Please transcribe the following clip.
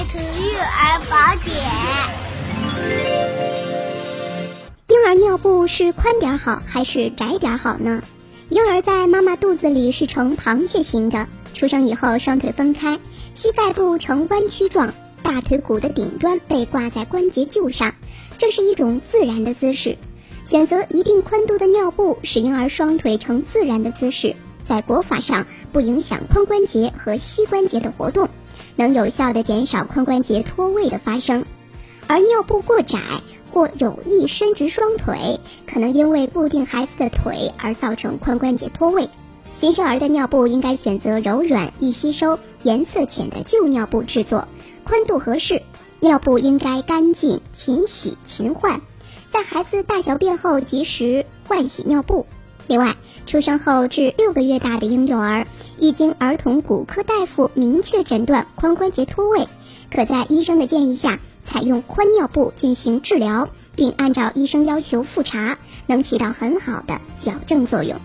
育儿宝典。婴儿尿布是宽点好还是窄点好呢？婴儿在妈妈肚子里是呈螃蟹形的，出生以后双腿分开，膝盖部呈弯曲状，大腿骨的顶端被挂在关节臼上，这是一种自然的姿势。选择一定宽度的尿布，使婴儿双腿呈自然的姿势，在裹法上不影响髋关节和膝关节的活动，能有效的减少髋关节脱位的发生。而尿布过窄或有意伸直双腿，可能因为固定孩子的腿而造成髋关节脱位。新生儿的尿布应该选择柔软、易吸收、颜色浅的旧尿布制作，宽度合适。尿布应该干净、勤洗、勤换。在孩子大小便后及时换洗尿布。另外，出生后至六个月大的婴幼儿，一经儿童骨科大夫明确诊断髋关节脱位，可在医生的建议下采用髋尿布进行治疗，并按照医生要求复查，能起到很好的矫正作用。